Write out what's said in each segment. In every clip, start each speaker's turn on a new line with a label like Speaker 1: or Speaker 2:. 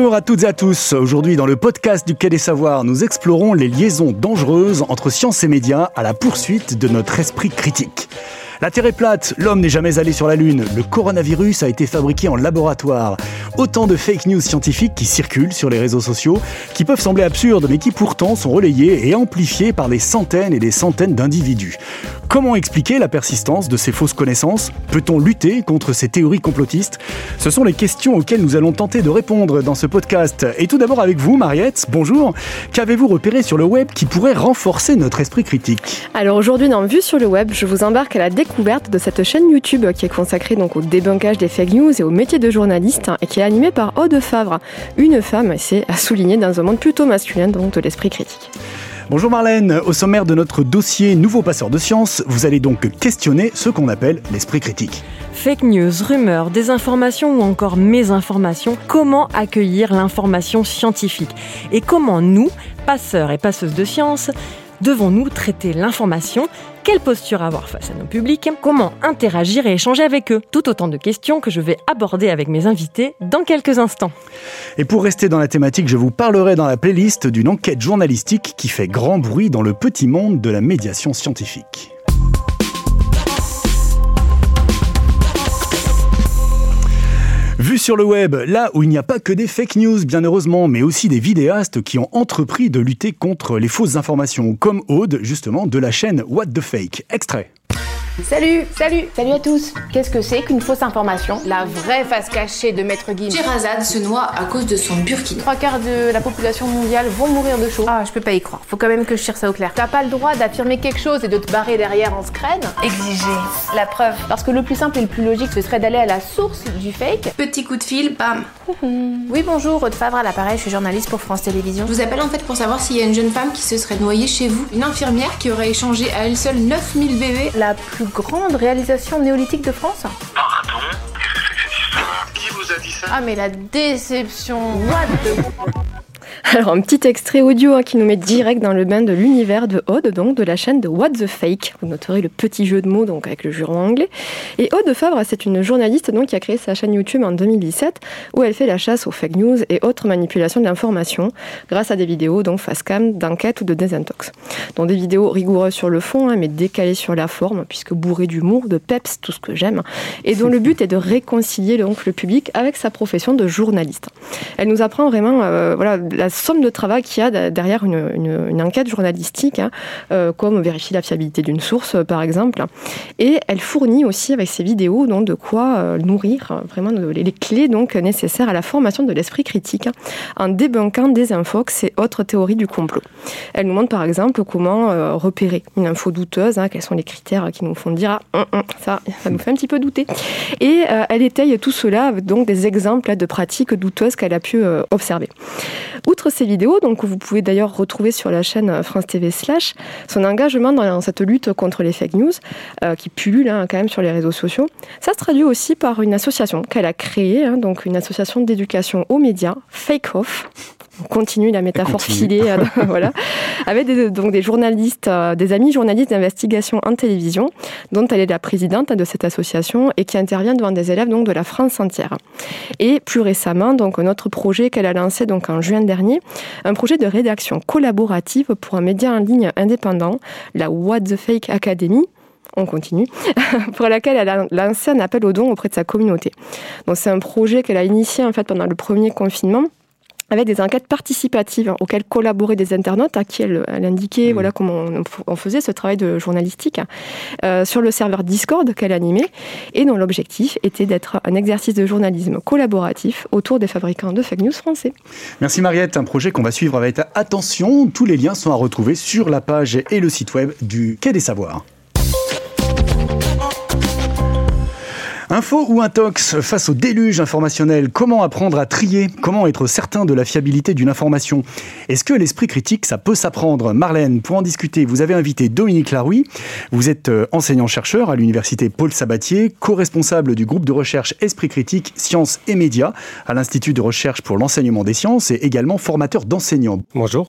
Speaker 1: Bonjour à toutes et à tous. Aujourd'hui, dans le podcast du Quai des Savoirs, nous explorons les liaisons dangereuses entre science et médias à la poursuite de notre esprit critique. La Terre est plate, l'homme n'est jamais allé sur la Lune, le coronavirus a été fabriqué en laboratoire. Autant de fake news scientifiques qui circulent sur les réseaux sociaux, qui peuvent sembler absurdes, mais qui pourtant sont relayées et amplifiées par des centaines et des centaines d'individus. Comment expliquer la persistance de ces fausses connaissances? Peut-on lutter contre ces théories complotistes? Ce sont les questions auxquelles nous allons tenter de répondre dans ce podcast. Et tout d'abord avec vous, Mariette, bonjour. Qu'avez-vous repéré sur le web qui pourrait renforcer notre esprit critique?
Speaker 2: Alors aujourd'hui dans Vue sur le web, je vous embarque à la découverte de cette chaîne YouTube qui est consacrée donc au débunkage des fake news et au métier de journaliste et qui est animée par Aude Favre, une femme, c'est à souligner dans un monde plutôt masculin donc de l'esprit critique.
Speaker 1: Bonjour Marlène, au sommaire de notre dossier Nouveau passeur de science, vous allez donc questionner ce qu'on appelle l'esprit critique.
Speaker 3: Fake news, rumeurs, désinformation ou encore mésinformation, comment accueillir l'information scientifique? Et comment nous, passeurs et passeuses de science, devons-nous traiter l'information Quelle posture avoir face à nos publics Comment interagir et échanger avec eux Tout autant de questions que je vais aborder avec mes invités dans quelques instants.
Speaker 1: Et pour rester dans la thématique, je vous parlerai dans la playlist d'une enquête journalistique qui fait grand bruit dans le petit monde de la médiation scientifique. Vu sur le web, là où il n'y a pas que des fake news, bien heureusement, mais aussi des vidéastes qui ont entrepris de lutter contre les fausses informations, comme Aude, justement, de la chaîne What the Fake. Extrait.
Speaker 4: Salut, salut, salut à tous. Qu'est-ce que c'est qu'une fausse information? La vraie face cachée de Maître Gims.
Speaker 5: Sherazade se noie à cause de son burkini.
Speaker 4: Trois quarts de la population mondiale vont mourir de chaud. Ah, je peux pas y croire. Faut quand même que je tire ça au clair. T'as pas le droit d'affirmer quelque chose et de te barrer derrière en scrène
Speaker 5: Exiger la preuve.
Speaker 4: Parce que le plus simple et le plus logique, ce serait d'aller à la source du fake.
Speaker 5: Petit coup de fil, bam.
Speaker 4: oui, bonjour, Aude Favre à l'appareil, je suis journaliste pour France Télévisions.
Speaker 5: Je vous appelle en fait pour savoir s'il y a une jeune femme qui se serait noyée chez vous. Une infirmière qui aurait échangé à elle seule 9000 bébés.
Speaker 4: La plus grande réalisation néolithique de France
Speaker 6: Pardon Qui vous a dit ça
Speaker 4: Ah mais la déception. What the...
Speaker 2: Alors, un petit extrait audio hein, qui nous met direct dans le bain de l'univers de Aude, donc de la chaîne de What the Fake. Vous noterez le petit jeu de mots donc avec le juron anglais. Et Aude Favre, c'est une journaliste donc qui a créé sa chaîne YouTube en 2017 où elle fait la chasse aux fake news et autres manipulations de l'information grâce à des vidéos donc face cam, d'enquête ou de désintox. Donc des vidéos rigoureuses sur le fond, hein, mais décalées sur la forme, puisque bourrées d'humour, de peps, tout ce que j'aime, et dont le but est de réconcilier donc le public avec sa profession de journaliste. Elle nous apprend vraiment euh, voilà la somme de travail qu'il y a derrière une, enquête journalistique, hein, euh, comme vérifier la fiabilité d'une source, euh, par exemple. Et elle fournit aussi avec ses vidéos donc, de quoi euh, nourrir vraiment les, clés donc, nécessaires à la formation de l'esprit critique hein, en débunkant des infox et autres théories du complot. Elle nous montre par exemple comment repérer une info douteuse, hein, quels sont les critères qui nous font dire ah, hum, hum, ça, ça nous fait un petit peu douter. Et elle étaye tout cela avec donc des exemples de pratiques douteuses qu'elle a pu observer. Outre ces vidéos, donc, que vous pouvez d'ailleurs retrouver sur la chaîne France TV slash, son engagement dans cette lutte contre les fake news, euh, qui pullulent hein, quand même sur les réseaux sociaux, ça se traduit aussi par une association qu'elle a créée, hein, donc une association d'éducation aux médias, Fake Off, on continue la métaphore filée, euh, voilà, avec des, donc des journalistes, euh, des amis journalistes d'investigation en télévision, dont elle est la présidente de cette association et qui intervient devant des élèves donc de la France entière. Et plus récemment, donc notre projet qu'elle a lancé donc en juin dernier, un projet de rédaction collaborative pour un média en ligne indépendant, la What the Fake Academy, on continue, pour laquelle elle a lancé un appel aux dons auprès de sa communauté. Donc c'est un projet qu'elle a initié en fait pendant le premier confinement avec des enquêtes participatives auxquelles collaboraient des internautes à qui elle, elle indiquait mmh. voilà comment on, on, faisait ce travail de journalistique euh, sur le serveur Discord qu'elle animait et dont l'objectif était d'être un exercice de journalisme collaboratif autour des fabricants de fake news français.
Speaker 1: Merci Mariette, un projet qu'on va suivre avec attention. Tous les liens sont à retrouver sur la page et le site web du Quai des Savoirs. Info ou intox face au déluge informationnel Comment apprendre à trier Comment être certain de la fiabilité d'une information? Est-ce que l'esprit critique, ça peut s'apprendre? Marlène, pour en discuter, vous avez invité Dominique Laroui. Vous êtes euh, enseignant-chercheur à l'université Paul Sabatier, co-responsable du groupe de recherche Esprit critique, sciences et médias à l'Institut de recherche pour l'enseignement des sciences et également formateur d'enseignants.
Speaker 7: Bonjour.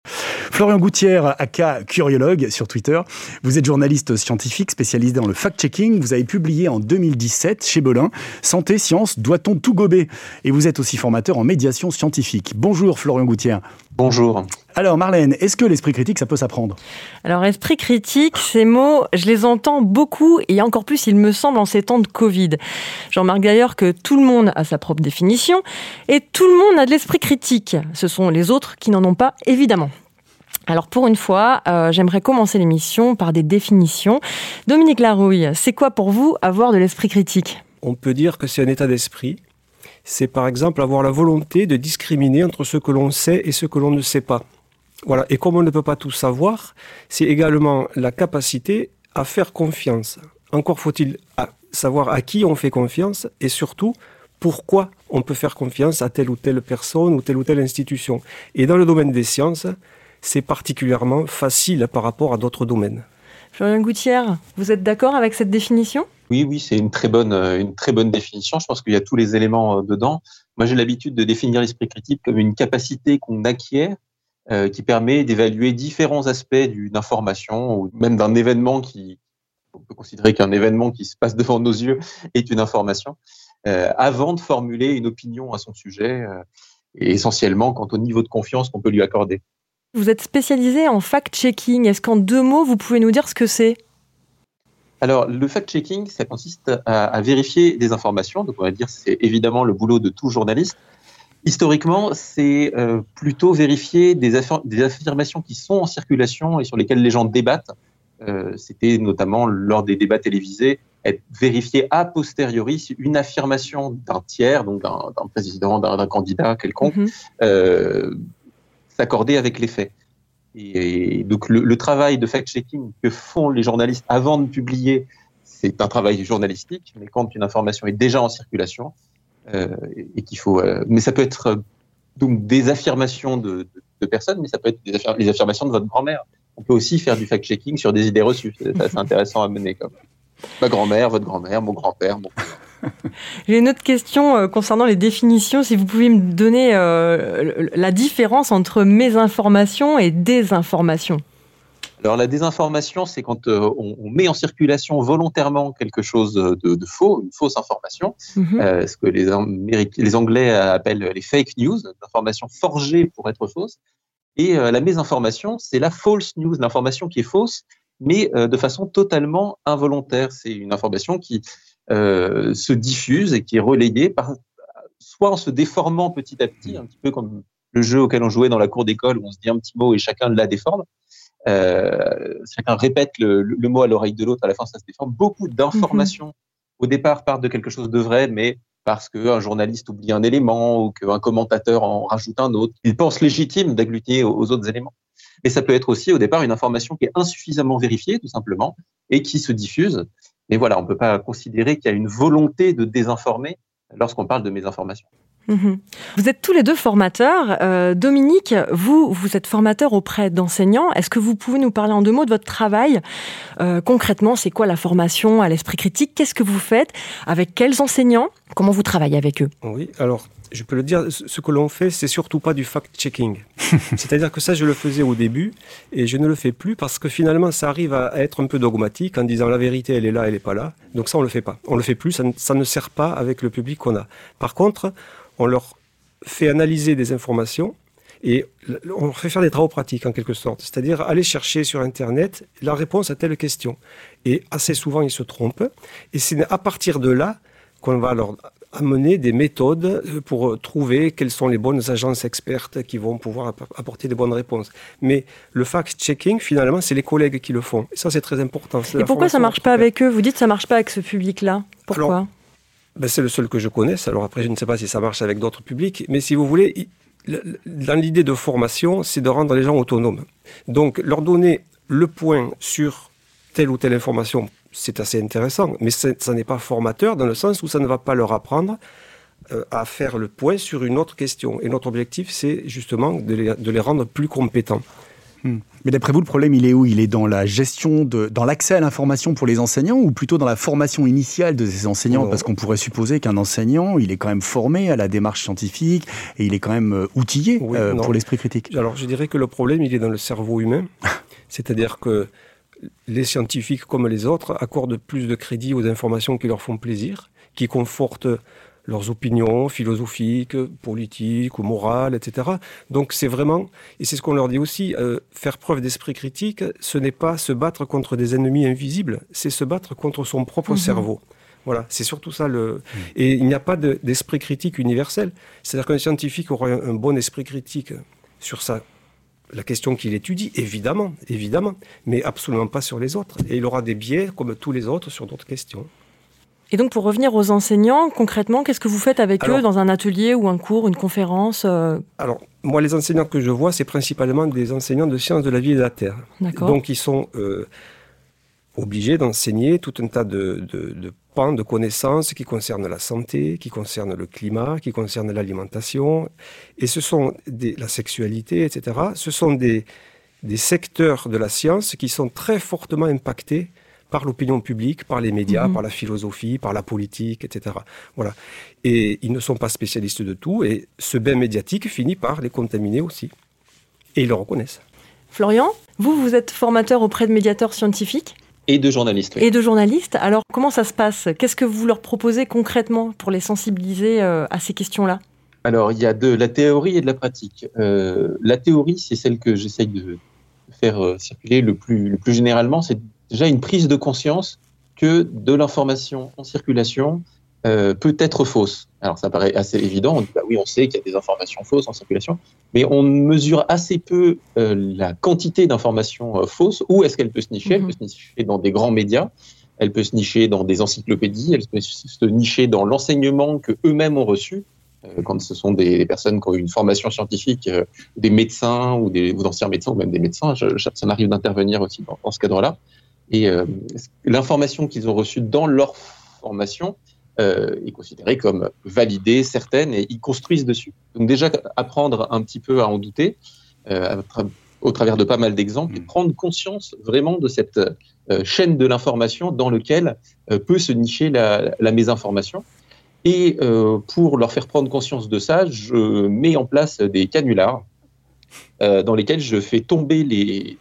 Speaker 1: Florian Goutière, aka Curiologue sur Twitter. Vous êtes journaliste scientifique spécialisé dans le fact-checking. Vous avez publié en 2017 chez Belin Santé, science, doit-on tout gober? Et vous êtes aussi formateur en médiation scientifique. Bonjour Florian Goutière.
Speaker 7: Bonjour.
Speaker 1: Alors Marlène, est-ce que l'esprit critique, ça peut s'apprendre?
Speaker 3: Alors esprit critique, ces mots, je les entends beaucoup et encore plus, il me semble, en ces temps de Covid. Je remarque d'ailleurs que tout le monde a sa propre définition et tout le monde a de l'esprit critique. Ce sont les autres qui n'en ont pas, évidemment. Alors pour une fois, euh, j'aimerais commencer l'émission par des définitions. Dominique Larouille, c'est quoi pour vous avoir de l'esprit critique?
Speaker 8: On peut dire que c'est un état d'esprit. C'est par exemple avoir la volonté de discriminer entre ce que l'on sait et ce que l'on ne sait pas. Voilà. Et comme on ne peut pas tout savoir, c'est également la capacité à faire confiance. Encore faut-il savoir à qui on fait confiance et surtout pourquoi on peut faire confiance à telle ou telle personne ou telle ou telle institution. Et dans le domaine des sciences, c'est particulièrement facile par rapport à d'autres domaines.
Speaker 3: Florian Gouttière, vous êtes d'accord avec cette définition?
Speaker 7: Oui, oui, c'est une très bonne, euh, une très bonne définition. Je pense qu'il y a tous les éléments euh, dedans. Moi, j'ai l'habitude de définir l'esprit critique comme une capacité qu'on acquiert euh, qui permet d'évaluer différents aspects d'une information ou même d'un événement qui, on peut considérer qu'un événement qui se passe devant nos yeux est une information, avant de formuler une opinion à son sujet, et essentiellement quant au niveau de confiance qu'on peut lui accorder.
Speaker 3: Vous êtes spécialisé en fact-checking. Est-ce qu'en deux mots, vous pouvez nous dire ce que c'est?
Speaker 7: Alors, le fact-checking, ça consiste à, à, vérifier des informations. Donc, on va dire, c'est évidemment le boulot de tout journaliste. Historiquement, c'est euh, plutôt vérifier des, des, affirmations qui sont en circulation et sur lesquelles les gens débattent. Euh, C'était notamment lors des débats télévisés, être vérifié a posteriori si une affirmation d'un tiers, donc d'un président, d'un candidat quelconque, mm -hmm. euh, s'accordait avec les faits. Et, donc le, travail de fact-checking que font les journalistes avant de publier, c'est un travail journalistique, mais quand une information est déjà en circulation, euh, et qu'il faut. Euh, mais ça peut être euh, donc des affirmations de, de, personnes, mais ça peut être des, des affirmations de votre grand-mère. On peut aussi faire du fact-checking sur des idées reçues. C'est intéressant à mener comme ma grand-mère, votre grand-mère, mon grand-père, mon
Speaker 3: J'ai une autre question euh, concernant les définitions. Si vous pouvez me donner euh, la différence entre mésinformation et désinformation.
Speaker 7: Alors la désinformation, c'est quand euh, on, on, met en circulation volontairement quelque chose de, de faux, une fausse information, mm -hmm. euh, ce que les, les, Anglais appellent les fake news, l'information forgée pour être fausse. Et euh, la mésinformation, c'est la false news, l'information qui est fausse, mais de façon totalement involontaire. C'est une information qui euh, se diffuse et qui est relayée par, soit en se déformant petit à petit, un petit peu comme le jeu auquel on jouait dans la cour d'école où on se dit un petit mot et chacun la déforme, euh, chacun répète le, le mot à l'oreille de l'autre, à la fin ça se déforme. Beaucoup d'informations mm -hmm. au départ partent de quelque chose de vrai, mais parce qu'un journaliste oublie un élément ou qu'un commentateur en rajoute un autre, il pense légitime d'agglutiner aux, aux autres éléments. Mais ça peut être aussi au départ une information qui est insuffisamment vérifiée, tout simplement, et qui se diffuse. Mais voilà, on ne peut pas considérer qu'il y a une volonté de désinformer lorsqu'on parle de mésinformation.
Speaker 3: Mmh. Vous êtes tous les deux formateurs. Euh, Dominique, vous, vous êtes formateur auprès d'enseignants. Est-ce que vous pouvez nous parler en deux mots de votre travail euh, Concrètement, c'est quoi la formation à l'esprit critique Qu'est-ce que vous faites Avec quels enseignants Comment vous travaillez avec eux
Speaker 8: Oui, alors je peux le dire, ce que l'on fait, c'est surtout pas du fact-checking. C'est-à-dire que ça, je le faisais au début et je ne le fais plus parce que finalement, ça arrive à être un peu dogmatique en disant la vérité, elle est là, elle n'est pas là. Donc ça, on le fait pas. On le fait plus, ça ne, ça ne sert pas avec le public qu'on a. Par contre, on leur fait analyser des informations et on leur fait faire des travaux pratiques en quelque sorte. C'est-à-dire aller chercher sur Internet la réponse à telle question. Et assez souvent, ils se trompent. Et c'est à partir de là qu'on va leur amener des méthodes pour trouver quelles sont les bonnes agences expertes qui vont pouvoir apporter des bonnes réponses. Mais le fact-checking, finalement, c'est les collègues qui le font. Et ça, c'est très important.
Speaker 3: Et pourquoi ça ne marche pas avec eux? Vous dites que ça ne marche pas avec ce public-là. Pourquoi?
Speaker 8: Alors, ben c'est le seul que je connaisse. Alors après, je ne sais pas si ça marche avec d'autres publics. Mais si vous voulez, dans l'idée de formation, c'est de rendre les gens autonomes. Donc, leur donner le point sur telle ou telle information c'est assez intéressant, mais ça n'est pas formateur dans le sens où ça ne va pas leur apprendre euh, à faire le point sur une autre question. Et notre objectif, c'est justement de les, de les, rendre plus compétents.
Speaker 1: Hmm. Mais d'après vous, le problème, il est où? Il est dans la gestion, de, dans l'accès à l'information pour les enseignants ou plutôt dans la formation initiale de ces enseignants? Parce qu'on pourrait supposer qu'un enseignant, il est quand même formé à la démarche scientifique et il est quand même euh, outillé oui, euh, pour l'esprit critique.
Speaker 8: Alors je dirais que le problème, il est dans le cerveau humain. C'est-à-dire que les scientifiques comme les autres accordent plus de crédit aux informations qui leur font plaisir, qui confortent leurs opinions philosophiques, politiques ou morales, etc. Donc c'est vraiment, et c'est ce qu'on leur dit aussi, euh, faire preuve d'esprit critique, ce n'est pas se battre contre des ennemis invisibles, c'est se battre contre son propre mhm. cerveau. Voilà, c'est surtout ça le. Mhm. Et il n'y a pas d'esprit critique universel. C'est-à-dire qu'un scientifique aura un, bon esprit critique sur ça, la question qu'il étudie, évidemment, évidemment, mais absolument pas sur les autres. Et il aura des biais comme tous les autres sur d'autres questions.
Speaker 3: Et donc, pour revenir aux enseignants, concrètement, qu'est-ce que vous faites avec eux dans un atelier ou un cours, une conférence euh
Speaker 8: Alors, moi, les enseignants que je vois, c'est principalement des enseignants de sciences de la vie et de la terre. Donc, ils sont euh, obligés d'enseigner tout un tas de, de, pans de connaissances qui concernent la santé, qui concernent le climat, qui concernent l'alimentation. Et ce sont des, la sexualité, etc. Ce sont des, des secteurs de la science qui sont très fortement impactés par l'opinion publique, par les médias, mhm. par la philosophie, par la politique, etc. Voilà. Et ils ne sont pas spécialistes de tout, et ce bain médiatique finit par les contaminer aussi. Et ils le reconnaissent.
Speaker 3: Florian, vous, vous êtes formateur auprès de médiateurs scientifiques
Speaker 7: et de journalistes.
Speaker 3: Et de journalistes. Alors, comment ça se passe? Qu'est-ce que vous leur proposez concrètement pour les sensibiliser euh, à ces questions-là?
Speaker 7: Alors, il y a de la théorie et de la pratique. Euh, la théorie, c'est celle que j'essaye de faire euh, circuler le plus, le plus généralement, c'est déjà une prise de conscience que de l'information en circulation euh, peut être fausse. Alors ça paraît assez évident, on dit bah oui on sait qu'il y a des informations fausses en circulation, mais on mesure assez peu euh, la quantité d'informations euh, fausses. Où est-ce qu'elle peut se nicher Elle mhm. peut se nicher dans des grands médias, elle peut se nicher dans des encyclopédies, elle peut se nicher dans l'enseignement que eux-mêmes ont reçu. Quand ce sont des, personnes qui ont une formation scientifique, des médecins ou des ou d'anciens médecins ou même des médecins, ça m'arrive d'intervenir aussi dans, dans ce cadre-là. Et euh, l'information qu'ils ont reçue dans leur formation euh, est considérée comme validée, certaine, et ils construisent dessus. Donc déjà, apprendre un petit peu à en douter, euh, au travers de pas mal d'exemples, et mmh. prendre conscience vraiment de cette chaîne de l'information dans lequel euh, peut se nicher la, la mésinformation. Et pour leur faire prendre conscience de ça, je mets en place des canulars dans lesquels je fais tomber les,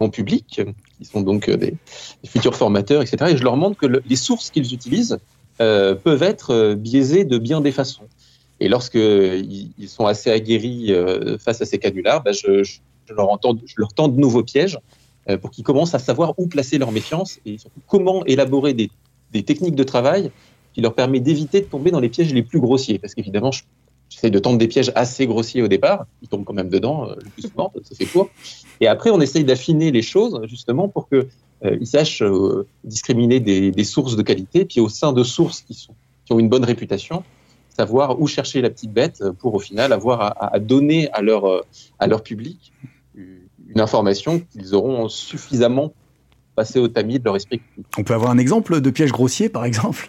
Speaker 7: mon public, qui sont donc euh, des, futurs formateurs, etc. Et je leur montre que les sources qu'ils utilisent euh, peuvent être euh, biaisées de bien des façons. Et lorsqu'ils ils sont assez aguerris face à ces canulars, bah, je, je, leur je tends de nouveaux pièges pour qu'ils commencent à savoir où placer leur méfiance et surtout comment élaborer des, techniques de travail qui leur permet d'éviter de tomber dans les pièges les plus grossiers. Parce qu'évidemment, j'essaie de tendre des pièges assez grossiers au départ. Ils tombent quand même dedans le plus souvent, ça fait court. Et après, on essaye d'affiner les choses justement pour qu'ils euh, sachent euh, discriminer des, des, sources de qualité, puis au sein de sources qui, sont, qui ont une bonne réputation, savoir où chercher la petite bête pour au final avoir à, à donner à leur, euh, à leur public une information qu'ils auront suffisamment passé au tamis de leur esprit.
Speaker 1: On peut avoir un exemple de piège grossier, par exemple?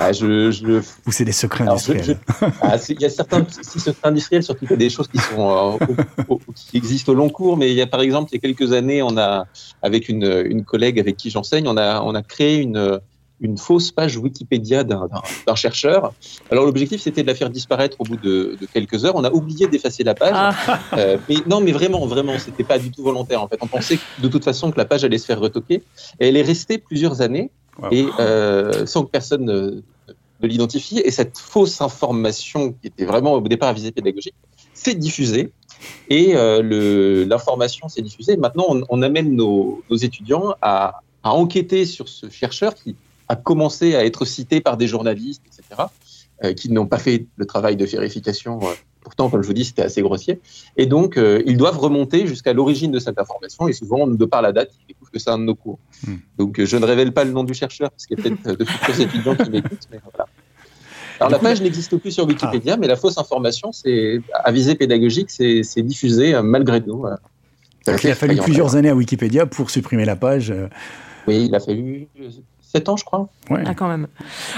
Speaker 7: Ah, je, je...
Speaker 1: Ou c'est des secrets industriels
Speaker 7: ah, Il y a certains secrets industriels, surtout qu'il y a des choses qui, sont, euh, qui existent au long cours, mais il y a par exemple, il y a quelques années, on a, avec une, une collègue avec qui j'enseigne, on a, on a créé une, une fausse page Wikipédia d'un chercheur. Alors l'objectif c'était de la faire disparaître au bout de, de quelques heures. On a oublié d'effacer la page. Ah. Euh, mais non, mais vraiment, vraiment, c'était pas du tout volontaire. En fait, on pensait de toute façon que la page allait se faire retoquer. Et elle est restée plusieurs années et euh, sans que personne ne, l'identifie. Et cette fausse information, qui était vraiment au départ visée pédagogique, s'est diffusée. Et euh, l'information s'est diffusée. Maintenant, on, amène nos, étudiants à, enquêter sur ce chercheur qui a commencé à être cité par des journalistes, etc., euh, qui n'ont pas fait le travail de vérification Pourtant, comme je vous dis, c'était assez grossier. Et donc, euh, ils doivent remonter jusqu'à l'origine de cette information. Et souvent, de par la date, ils découvrent que c'est un de nos cours. Hmm. Donc, euh, je ne révèle pas le nom du chercheur, parce qu'il y a peut-être de futurs étudiants qui m'écoutent. Mais voilà. Alors, la page n'existe plus sur Wikipédia, ah. mais la fausse information, c'est à visée pédagogique, c'est diffusé euh, malgré nous.
Speaker 1: il a fallu plusieurs années à Wikipédia pour supprimer la page.
Speaker 7: Oui, il a fallu 7 ans, je crois.
Speaker 3: Ah, quand même.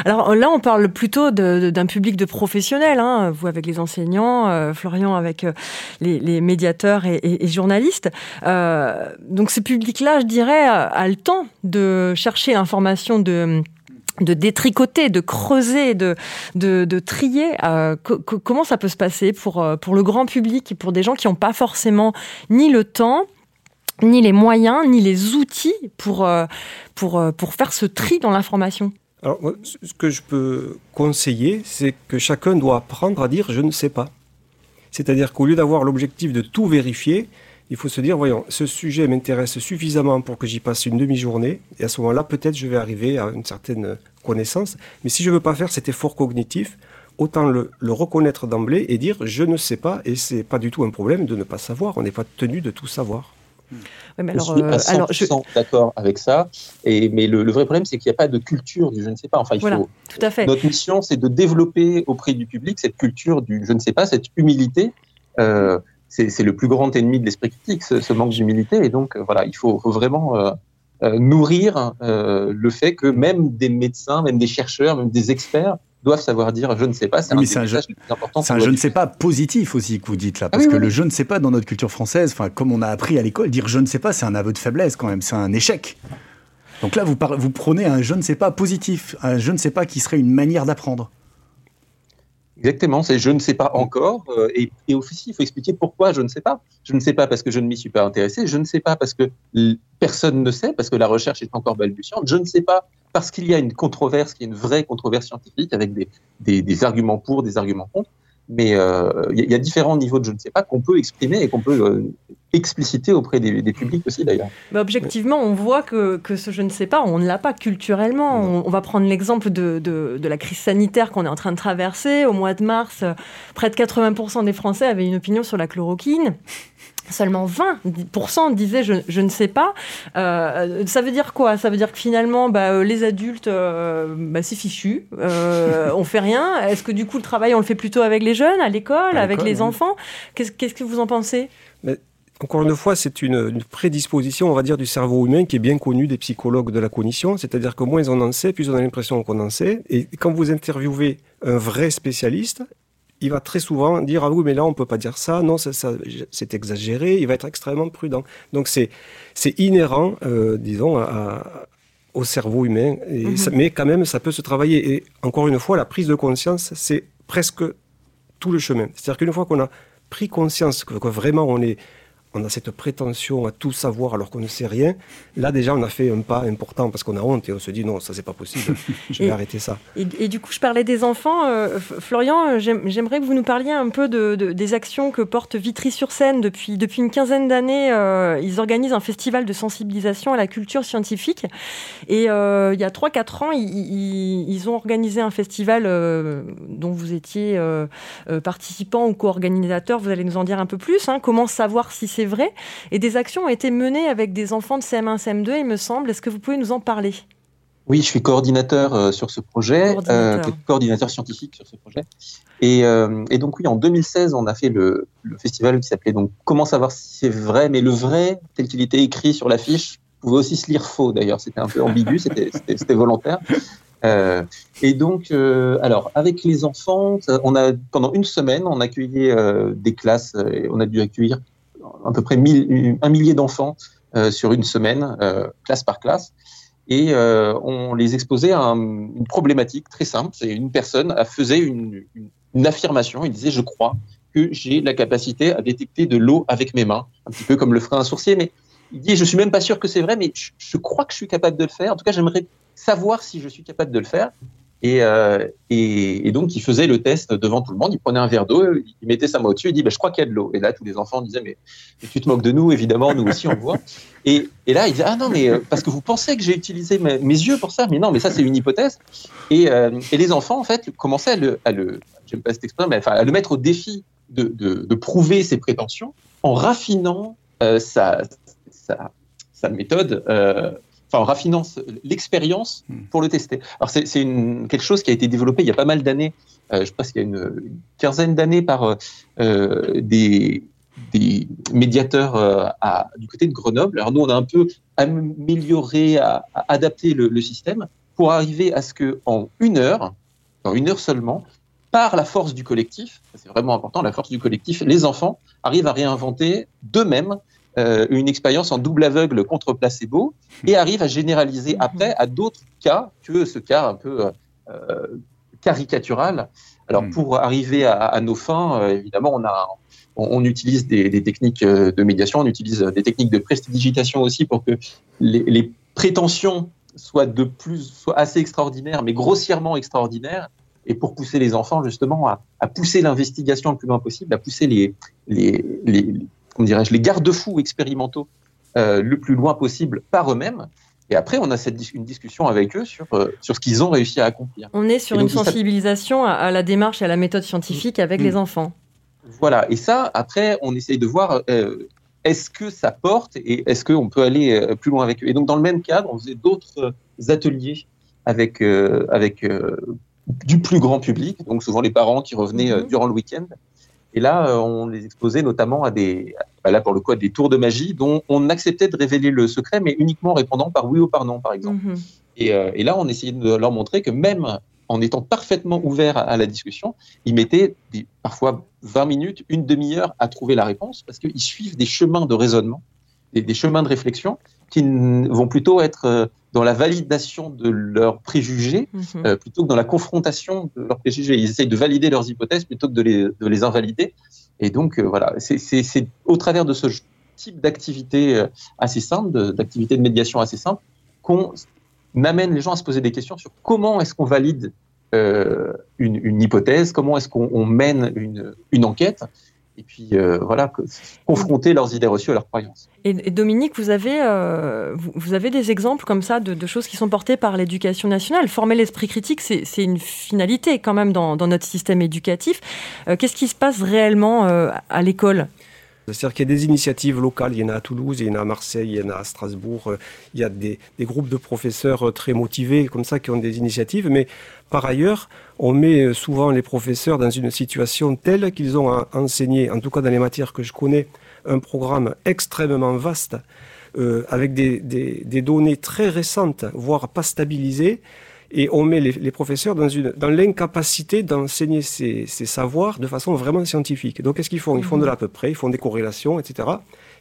Speaker 3: Alors là, on parle plutôt d'un public de professionnels, hein, vous avec les enseignants, euh, Florian avec euh, les, médiateurs et, journalistes. Euh, donc ce public-là, je dirais, a le temps de chercher l'information de de détricoter, de creuser, de, de, trier. comment ça peut se passer pour, pour le grand public, pour des gens qui n'ont pas forcément ni le temps, ni les moyens, ni les outils pour, pour, pour faire ce tri dans l'information
Speaker 8: alors, ce que je peux conseiller, c'est que chacun doit apprendre à dire je ne sais pas. C'est-à-dire qu'au lieu d'avoir l'objectif de tout vérifier, il faut se dire, voyons, ce sujet m'intéresse suffisamment pour que j'y passe une demi-journée, et à ce moment-là, peut-être je vais arriver à une certaine connaissance. Mais si je ne veux pas faire cet effort cognitif, autant le, le reconnaître d'emblée et dire je ne sais pas, et c'est pas du tout un problème de ne pas savoir, on n'est pas tenu de tout savoir
Speaker 7: je suis à 100% euh, d'accord avec ça. Et, mais le, vrai problème, c'est qu'il n'y a pas de culture du je ne sais pas. Enfin, il faut,
Speaker 3: tout à fait.
Speaker 7: Notre mission, c'est de développer auprès du public cette culture du je ne sais pas, cette humilité. Euh, c'est le plus grand ennemi de l'esprit critique, ce, manque d'humilité. Et donc, euh, voilà, il faut, vraiment nourrir le fait que même des médecins, même des chercheurs, même des experts doivent savoir dire je ne sais pas.
Speaker 1: C'est un, je, un je ne sais pas positif aussi que vous dites là, ah parce que le je ne sais pas dans notre culture française, comme on a appris à l'école, dire je ne sais pas, c'est un aveu de faiblesse quand même, c'est un échec. Donc là, vous, vous prenez un je ne sais pas positif, un je ne sais pas qui serait une manière d'apprendre.
Speaker 7: Exactement, c'est je ne sais pas encore. Euh, et, et, aussi, il faut expliquer pourquoi je ne sais pas. Je ne sais pas parce que je ne m'y suis pas intéressé. Je ne sais pas parce que personne ne sait, parce que la recherche est encore balbutiante. Je ne sais pas parce qu'il y a une controverse, qui est une vraie controverse scientifique avec des, arguments pour, des arguments contre. Mais euh, il y, a différents niveaux de je ne sais pas qu'on peut exprimer et qu'on peut euh, expliciter auprès des, publics aussi d'ailleurs.
Speaker 3: Mais objectivement, on voit que, que, ce je ne sais pas, on ne l'a pas culturellement. On, va prendre l'exemple de, de, de, la crise sanitaire qu'on est en train de traverser. Au mois de mars, près de 80% des Français avaient une opinion sur la chloroquine seulement 20% disaient je, je, ne sais pas. Euh, ça veut dire quoi? Ça veut dire que finalement, bah, euh, les adultes, euh, bah, c'est fichu, euh, on fait rien. Est-ce que du coup, le travail, on le fait plutôt avec les jeunes, à l'école, avec les enfants? Qu'est-ce que vous en pensez?
Speaker 8: Mais... Encore une fois, c'est une, une, prédisposition, on va dire, du cerveau humain qui est bien connue des psychologues de la cognition. C'est-à-dire que moins on en sait, plus on a l'impression qu'on en sait. Et quand vous interviewez un vrai spécialiste, il va très souvent dire ah oui mais là on peut pas dire ça non ça, ça c'est exagéré il va être extrêmement prudent donc c'est c'est inhérent euh, disons à, au cerveau humain et mhm. mais quand même ça peut se travailler et encore une fois la prise de conscience c'est presque tout le chemin c'est-à-dire qu'une fois qu'on a pris conscience que, que vraiment on est on a cette prétention à tout savoir alors qu'on ne sait rien. Là, déjà, on a fait un pas important parce qu'on a honte et on se dit non, ça c'est pas possible, je vais arrêter ça.
Speaker 3: Et, du coup, je parlais des enfants. Euh, Florian, euh, j'aimerais que vous nous parliez un peu de, des actions que porte Vitry-sur-Seine depuis, depuis une quinzaine d'années. Euh, ils organisent un festival de sensibilisation à la culture scientifique. Et il y a 3-4 ans, ils, ont organisé un festival dont vous étiez participant ou co-organisateur. Vous allez nous en dire un peu plus. Hein. Comment savoir si c'est vrai. Et des actions ont été menées avec des enfants de CM1, CM2, il me semble. Est-ce que vous pouvez nous en parler?
Speaker 7: Oui, je suis coordinateur euh, sur ce projet, euh, coordinateur. scientifique sur ce projet. Et, euh, et, donc oui, en 2016, on a fait le, le festival qui s'appelait donc Comment savoir si c'est vrai, mais le vrai tel qu'il était écrit sur l'affiche pouvait aussi se lire faux d'ailleurs. C'était un peu ambigu, c'était volontaire. Et donc, alors avec les enfants, on a pendant une semaine, on a accueilli des classes, et on a dû accueillir à peu près un millier d'enfants euh, sur une semaine, euh, classe par classe. Et euh, on les exposait à une problématique très simple. C'est une personne faisait une, une, affirmation. Il disait Je crois que j'ai la capacité à détecter de l'eau avec mes mains, un petit peu comme le ferait un sourcier. Mais il dit Je suis même pas sûr que c'est vrai, mais je, crois que je suis capable de le faire. En tout cas, j'aimerais savoir si je suis capable de le faire. Euh, et, donc, il faisait le test devant tout le monde. Il prenait un verre d'eau, il mettait sa main au-dessus et dit bah, Je crois qu'il y a de l'eau. Et là, tous les enfants disaient mais, tu te moques de nous, évidemment, nous aussi, on voit. Et, là, il disait Ah non, mais euh, parce que vous pensez que j'ai utilisé mes, yeux pour ça? Mais non, mais ça, c'est une hypothèse. Et, euh, les enfants, en fait, commençaient à le, à le j'aime pas cette expression, mais enfin, à le mettre au défi de, prouver ses prétentions en raffinant sa, méthode enfin, en raffinant l'expérience hmm. pour le tester. Alors, c'est quelque chose qui a été développé il y a pas mal d'années, euh, je pense qu'il y a une, quinzaine d'années par euh, euh, des, des, médiateurs à, du côté de Grenoble. Alors, nous, on a un peu amélioré, à, adapté le, système pour arriver à ce que en une heure, en une heure seulement, par la force du collectif, c'est vraiment important, la force du collectif, les enfants arrivent à réinventer d'eux-mêmes euh, une expérience en double aveugle contre placebo et arrive à généraliser après à d'autres cas que ce cas un peu euh, caricatural. Alors, hmm. pour arriver à, nos fins, euh, évidemment, on a, on, utilise des, techniques de médiation, on utilise des techniques de prestidigitation aussi pour que les, prétentions soient de plus, soient assez extraordinaires, mais grossièrement extraordinaires, et pour pousser les enfants justement à, pousser l'investigation le plus loin possible, à pousser les, les, les dirais-je, les garde-fous expérimentaux le plus loin possible par eux-mêmes. Et après, on a cette, une discussion avec eux sur, euh, sur ce qu'ils ont réussi à accomplir.
Speaker 3: On est sur une sensibilisation à, la démarche et à la méthode scientifique avec mm. les enfants.
Speaker 7: Voilà. Et ça, après, on essaye de voir euh, est-ce que ça porte et est-ce qu'on peut aller euh, plus loin avec eux. Et donc, dans le même cadre, on faisait d'autres ateliers avec, avec du plus grand public, donc souvent les parents qui revenaient mm-hmm. durant le week-end. Et là, on les exposait notamment à des, bah là pour le coup, des tours de magie dont on acceptait de révéler le secret, mais uniquement en répondant par oui ou par non, par exemple. Mhm. Euh, et, là, on essayait de leur montrer que même en étant parfaitement ouvert à, la discussion, ils mettaient parfois 20 minutes, une demi-heure à trouver la réponse, parce qu'ils suivent des chemins de raisonnement, des, des, chemins de réflexion qui vont plutôt être euh, dans la validation de leurs préjugés mhm. euh, plutôt que dans la confrontation de leurs préjugés. Ils essayent de valider leurs hypothèses plutôt que de les, de les invalider. Et donc, euh, voilà, c'est au travers de ce type d'activité assez simple, d'activité de, médiation assez simple, qu'on amène les gens à se poser des questions sur comment est-ce qu'on valide euh, une, une, hypothèse, comment est-ce qu'on mène une, une enquête, et puis euh, voilà, confronter leurs idées reçues à leurs croyances.
Speaker 3: Et, Dominique, vous avez, euh, vous, avez des exemples comme ça de, choses qui sont portées par l'éducation nationale. Former l'esprit critique, c'est une finalité quand même dans, notre système éducatif. Euh, qu'est-ce qui se passe réellement à l'école?
Speaker 8: C'est-à-dire qu'il y a des initiatives locales, il y en a à Toulouse, il y en a à Marseille, il y en a à Strasbourg, il y a des, groupes de professeurs très motivés comme ça qui ont des initiatives, mais par ailleurs, on met souvent les professeurs dans une situation telle qu'ils ont à enseigner, en tout cas dans les matières que je connais, un programme extrêmement vaste, euh, avec des, données très récentes, voire pas stabilisées, et on met les, professeurs dans, une, dans l'incapacité d'enseigner ces, ces, savoirs de façon vraiment scientifique. Donc qu'est-ce qu'ils font? Ils font de l'à peu près, ils font des corrélations, etc.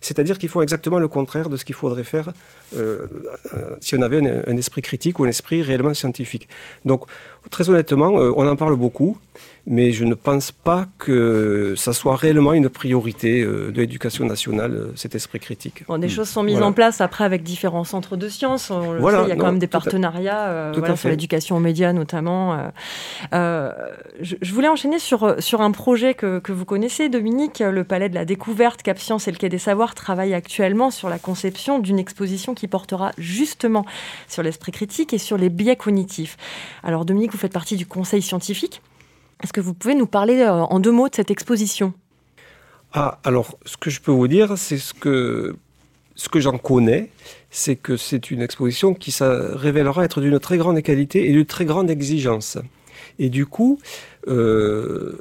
Speaker 8: C'est-à-dire qu'ils font exactement le contraire de ce qu'il faudrait faire euh, euh, si on avait un, esprit critique ou un esprit réellement scientifique. Donc, très honnêtement, euh, on en parle beaucoup mais je ne pense pas que ça soit réellement une priorité euh, de l'éducation nationale, euh, cet esprit critique.
Speaker 3: Des hmm. choses sont mises en place après avec différents centres de sciences. On le sait, il y a quand même des partenariats euh, voilà, sur l'éducation aux médias notamment. je, voulais enchaîner sur, sur un projet que, que, vous connaissez, Dominique. Le Palais de la Découverte, Cap Science et le Quai des Savoirs travaillent actuellement sur la conception d'une exposition qui portera justement sur l'esprit critique et sur les biais cognitifs. Alors Dominique, vous faites partie du conseil scientifique. Est-ce que vous pouvez nous parler euh, en deux mots de cette exposition?
Speaker 8: Ah, alors, ce que je peux vous dire, c'est ce que, ce que j'en connais, c'est que c'est une exposition qui ça révélera être d'une très grande qualité et d'une très grande exigence. Et du coup, euh,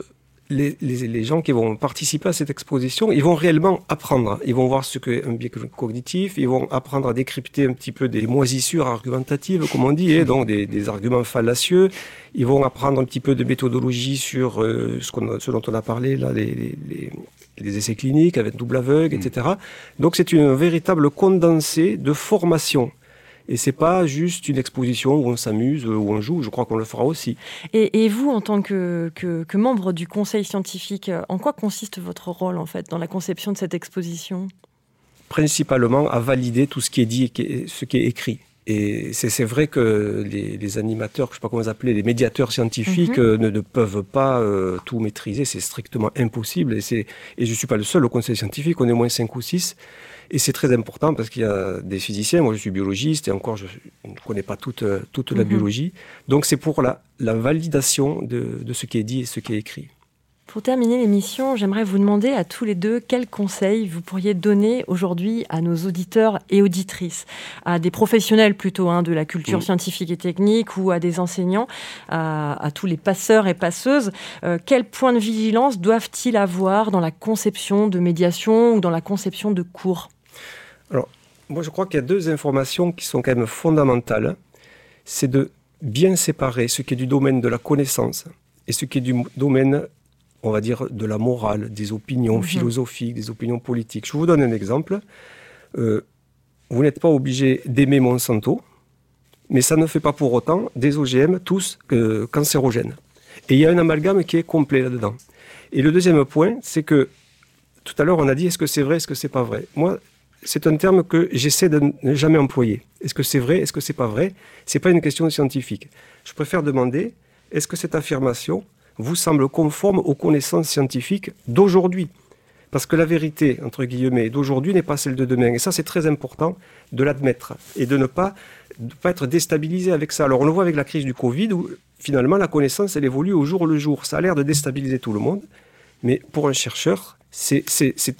Speaker 8: les, les, gens qui vont participer à cette exposition, ils vont réellement apprendre. Ils vont voir ce qu'est un biais cognitif, ils vont apprendre à décrypter un petit peu des moisissures argumentatives, comme on dit, et donc des, des arguments fallacieux. Ils vont apprendre un petit peu de méthodologie sur euh, ce, ce, dont on a parlé, là, les, les essais cliniques avec double aveugle, etc. Donc c'est une véritable condensé de formation et c'est pas juste une exposition où on s'amuse, où on joue. Je crois qu'on le fera aussi.
Speaker 3: Et, vous, en tant que, que, membre du conseil scientifique, en quoi consiste votre rôle en fait dans la conception de cette exposition?
Speaker 8: Principalement à valider tout ce qui est dit et ce qui est écrit. Et c'est vrai que les, animateurs, je ne sais pas comment les appeler, les médiateurs scientifiques mhm. euh, ne, peuvent pas euh, tout maîtriser. C'est strictement impossible. Et, et je ne suis pas le seul au conseil scientifique, on est au moins cinq ou six. Et c'est très important parce qu'il y a des physiciens, moi je suis biologiste et encore je ne connais pas toute, toute la mhm. biologie. Donc c'est pour la, la validation de, de, ce qui est dit et ce qui est écrit.
Speaker 3: Pour terminer l'émission, j'aimerais vous demander à tous les deux quels conseils vous pourriez donner aujourd'hui à nos auditeurs et auditrices, à des professionnels plutôt hein, de la culture scientifique et technique ou à des enseignants, à, tous les passeurs et passeuses. Euh, quels points de vigilance doivent-ils avoir dans la conception de médiation ou dans la conception de cours?
Speaker 8: Alors, moi, je crois qu'il y a deux informations qui sont quand même fondamentales. C'est de bien séparer ce qui est du domaine de la connaissance et ce qui est du domaine, on va dire, de la morale, des opinions mhm. philosophiques, des opinions politiques. Je vous donne un exemple. Euh, vous n'êtes pas obligé d'aimer Monsanto, mais ça ne fait pas pour autant des OGM tous euh, cancérogènes. Et il y a un amalgame qui est complet là-dedans. Et le deuxième point, c'est que tout à l'heure, on a dit est-ce que c'est vrai, est-ce que c'est pas vrai? Moi, c'est un terme que j'essaie de ne jamais employer. Est-ce que c'est vrai, est-ce que c'est pas vrai? C'est pas une question scientifique. Je préfère demander est-ce que cette affirmation vous semble conforme aux connaissances scientifiques d'aujourd'hui? Parce que la vérité, entre guillemets, d'aujourd'hui n'est pas celle de demain. Et ça, c'est très important de l'admettre et de ne pas, pas être déstabilisé avec ça. Alors, on le voit avec la crise du Covid, où finalement, la connaissance, elle évolue au jour le jour. Ça a l'air de déstabiliser tout le monde. Mais pour un chercheur, c'est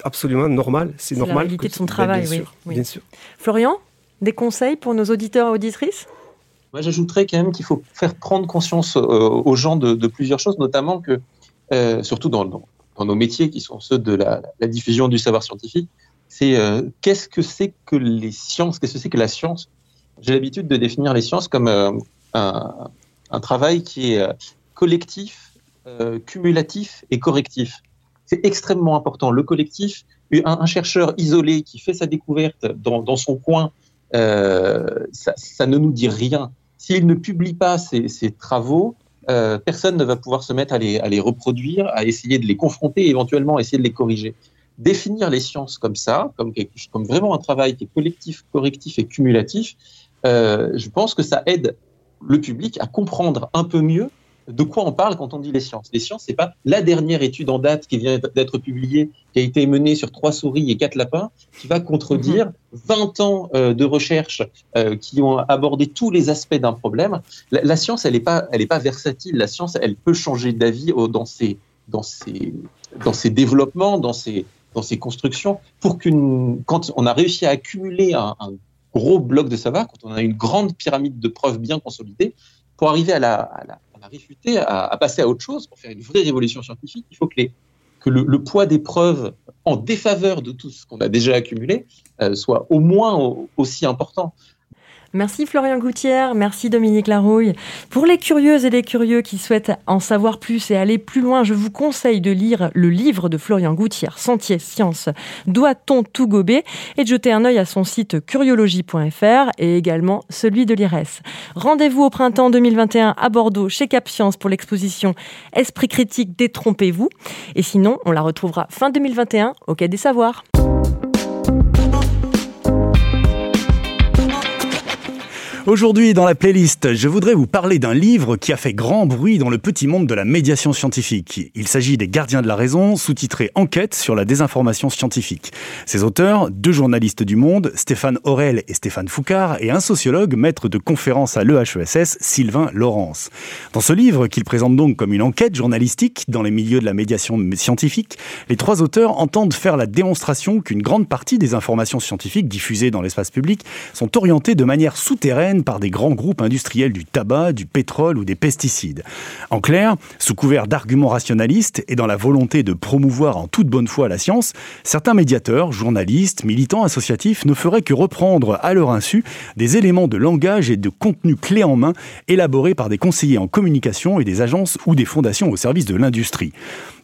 Speaker 8: absolument normal.
Speaker 3: C'est normal. la réalité de son travail, bien sûr, oui. Bien sûr. Florian, des conseils pour nos auditeurs et auditrices?
Speaker 7: Moi, j'ajouterais quand même qu'il faut faire prendre conscience euh, aux gens de, plusieurs choses, notamment que, euh, surtout dans, dans, dans nos métiers qui sont ceux de la, diffusion du savoir scientifique, c'est euh, qu'est-ce que c'est que les sciences, qu'est-ce que c'est que la science? J'ai l'habitude de définir les sciences comme euh, un, travail qui est euh, collectif, cumulatif et correctif. C'est extrêmement important. Le collectif, un, chercheur isolé qui fait sa découverte dans, son coin, ça, ne nous dit rien. S'il ne publie pas ses, travaux, euh, personne ne va pouvoir se mettre à les, reproduire, à essayer de les confronter et éventuellement essayer de les corriger. Définir les sciences comme ça, comme, comme vraiment un travail qui est collectif, correctif et cumulatif, euh, je pense que ça aide le public à comprendre un peu mieux de quoi on parle quand on dit les sciences? Les sciences, c'est pas la dernière étude en date qui vient d'être publiée, qui a été menée sur trois souris et quatre lapins, qui va contredire 20 mhm. ans euh, de recherche euh, qui ont abordé tous les aspects d'un problème. La, science, elle n'est pas, elle est pas versatile. La science, elle peut changer d'avis dans ses, dans ses, dans ses développements, dans ses, dans ses constructions, pour qu'une, quand on a réussi à accumuler un, un gros bloc de savoir, quand on a une grande pyramide de preuves bien consolidée, pour arriver à la, à la à réfuter, à, passer à autre chose, pour faire une vraie révolution scientifique, il faut que, que le, poids des preuves en défaveur de tout ce qu'on a déjà accumulé euh, soit au moins aussi important.
Speaker 3: Merci Florian Gouttière, merci Dominique Larouille. Pour les curieuses et les curieux qui souhaitent en savoir plus et aller plus loin, je vous conseille de lire le livre de Florian Gouttière, Sentier Science, Doit-on tout gober? Et de jeter un œil à son site curiologie.fr et également celui de l'IRES. Rendez-vous au printemps 2021 à Bordeaux chez Cap Science pour l'exposition Esprit critique, détrompez-vous. Et sinon, on la retrouvera fin 2021 au Quai des Savoirs.
Speaker 1: Aujourd'hui, dans la playlist, je voudrais vous parler d'un livre qui a fait grand bruit dans le petit monde de la médiation scientifique. Il s'agit des Gardiens de la raison, sous-titré Enquête sur la désinformation scientifique. Ses auteurs, deux journalistes du Monde, Stéphane Aurel et Stéphane Foucard, et un sociologue, maître de conférence à l'EHESS, Sylvain Laurence. Dans ce livre, qu'il présente donc comme une enquête journalistique dans les milieux de la médiation scientifique, les trois auteurs entendent faire la démonstration qu'une grande partie des informations scientifiques diffusées dans l'espace public sont orientées de manière souterraine par des grands groupes industriels du tabac, du pétrole ou des pesticides. En clair, sous couvert d'arguments rationalistes et dans la volonté de promouvoir en toute bonne foi la science, certains médiateurs, journalistes, militants associatifs ne feraient que reprendre à leur insu des éléments de langage et de contenu clés en main élaborés par des conseillers en communication et des agences ou des fondations au service de l'industrie.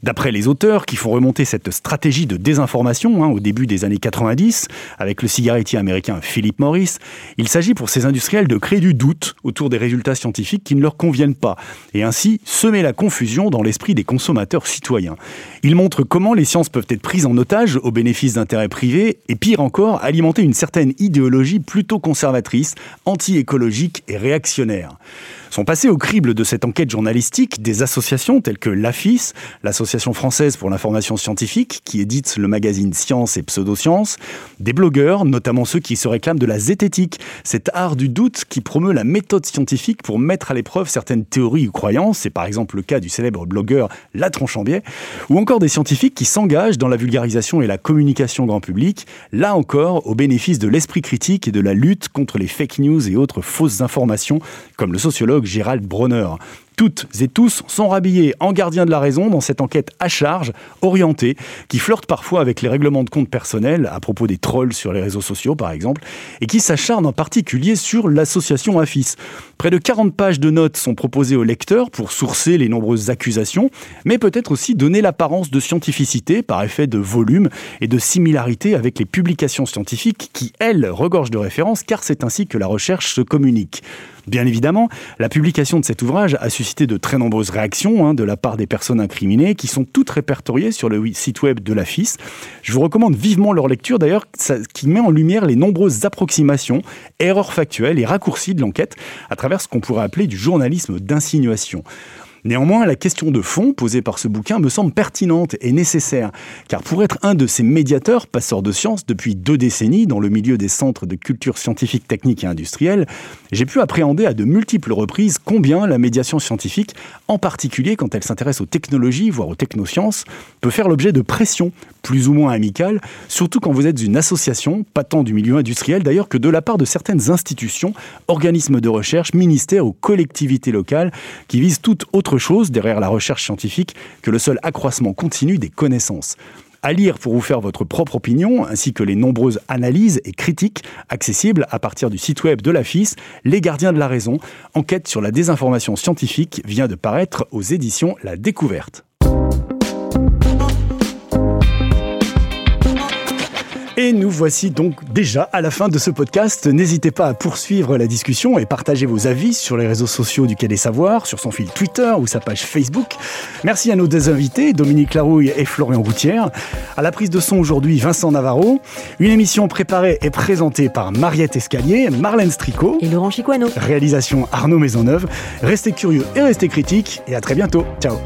Speaker 1: D'après les auteurs qui font remonter cette stratégie de désinformation hein, au début des années 90, avec le cigarettier américain Philip Morris, il s'agit pour ces industriels de créer du doute autour des résultats scientifiques qui ne leur conviennent pas, et ainsi semer la confusion dans l'esprit des consommateurs citoyens. Ils montrent comment les sciences peuvent être prises en otage au bénéfice d'intérêts privés, et pire encore, alimenter une certaine idéologie plutôt conservatrice, anti-écologique et réactionnaire. Sont passés au crible de cette enquête journalistique des associations telles que l'AFIS, l'Association française pour l'information scientifique, qui édite le magazine Science et Pseudosciences, des blogueurs, notamment ceux qui se réclament de la zététique, cet art du doute qui promeut la méthode scientifique pour mettre à l'épreuve certaines théories ou croyances, c'est par exemple le cas du célèbre blogueur La Tronchambier, ou encore des scientifiques qui s'engagent dans la vulgarisation et la communication grand public, là encore au bénéfice de l'esprit critique et de la lutte contre les fake news et autres fausses informations, comme le sociologue Gérald Bronner. Toutes et tous sont rhabillés en gardiens de la raison dans cette enquête à charge, orientée, qui flirte parfois avec les règlements de compte personnels, à propos des trolls sur les réseaux sociaux par exemple, et qui s'acharne en particulier sur l'association AFIS. Près de 40 pages de notes sont proposées aux lecteurs pour sourcer les nombreuses accusations, mais peut-être aussi donner l'apparence de scientificité par effet de volume et de similarité avec les publications scientifiques qui, elles, regorgent de références car c'est ainsi que la recherche se communique. Bien évidemment, la publication de cet ouvrage a suscité de très nombreuses réactions hein, de la part des personnes incriminées qui sont toutes répertoriées sur le site web de la FIS. Je vous recommande vivement leur lecture d'ailleurs qui met en lumière les nombreuses approximations, erreurs factuelles et raccourcis de l'enquête à travers ce qu'on pourrait appeler du journalisme d'insinuation. Néanmoins, la question de fond posée par ce bouquin me semble pertinente et nécessaire, car pour être un de ces médiateurs, passeurs de sciences depuis deux décennies dans le milieu des centres de culture scientifique, technique et industrielle, j'ai pu appréhender à de multiples reprises combien la médiation scientifique, en particulier quand elle s'intéresse aux technologies, voire aux technosciences, peut faire l'objet de pressions plus ou moins amicales, surtout quand vous êtes une association, pas tant du milieu industriel d'ailleurs que de la part de certaines institutions, organismes de recherche, ministères ou collectivités locales qui visent toute autre chose derrière la recherche scientifique que le seul accroissement continu des connaissances. À lire pour vous faire votre propre opinion, ainsi que les nombreuses analyses et critiques accessibles à partir du site web de la FIS, Les Gardiens de la Raison, enquête sur la désinformation scientifique, vient de paraître aux éditions La Découverte. Et nous voici donc déjà à la fin de ce podcast. N'hésitez pas à poursuivre la discussion et partager vos avis sur les réseaux sociaux du Quai des Savoirs, sur son fil Twitter ou sa page Facebook. Merci à nos deux invités, Dominique Larouille et Florian Goutière. À la prise de son aujourd'hui, Vincent Navarro. Une émission préparée et présentée par Mariette Escalier, Marlène Stricot
Speaker 3: et Laurent Chiquano.
Speaker 1: Réalisation Arnaud Maisonneuve. Restez curieux et restez critiques et à très bientôt. Ciao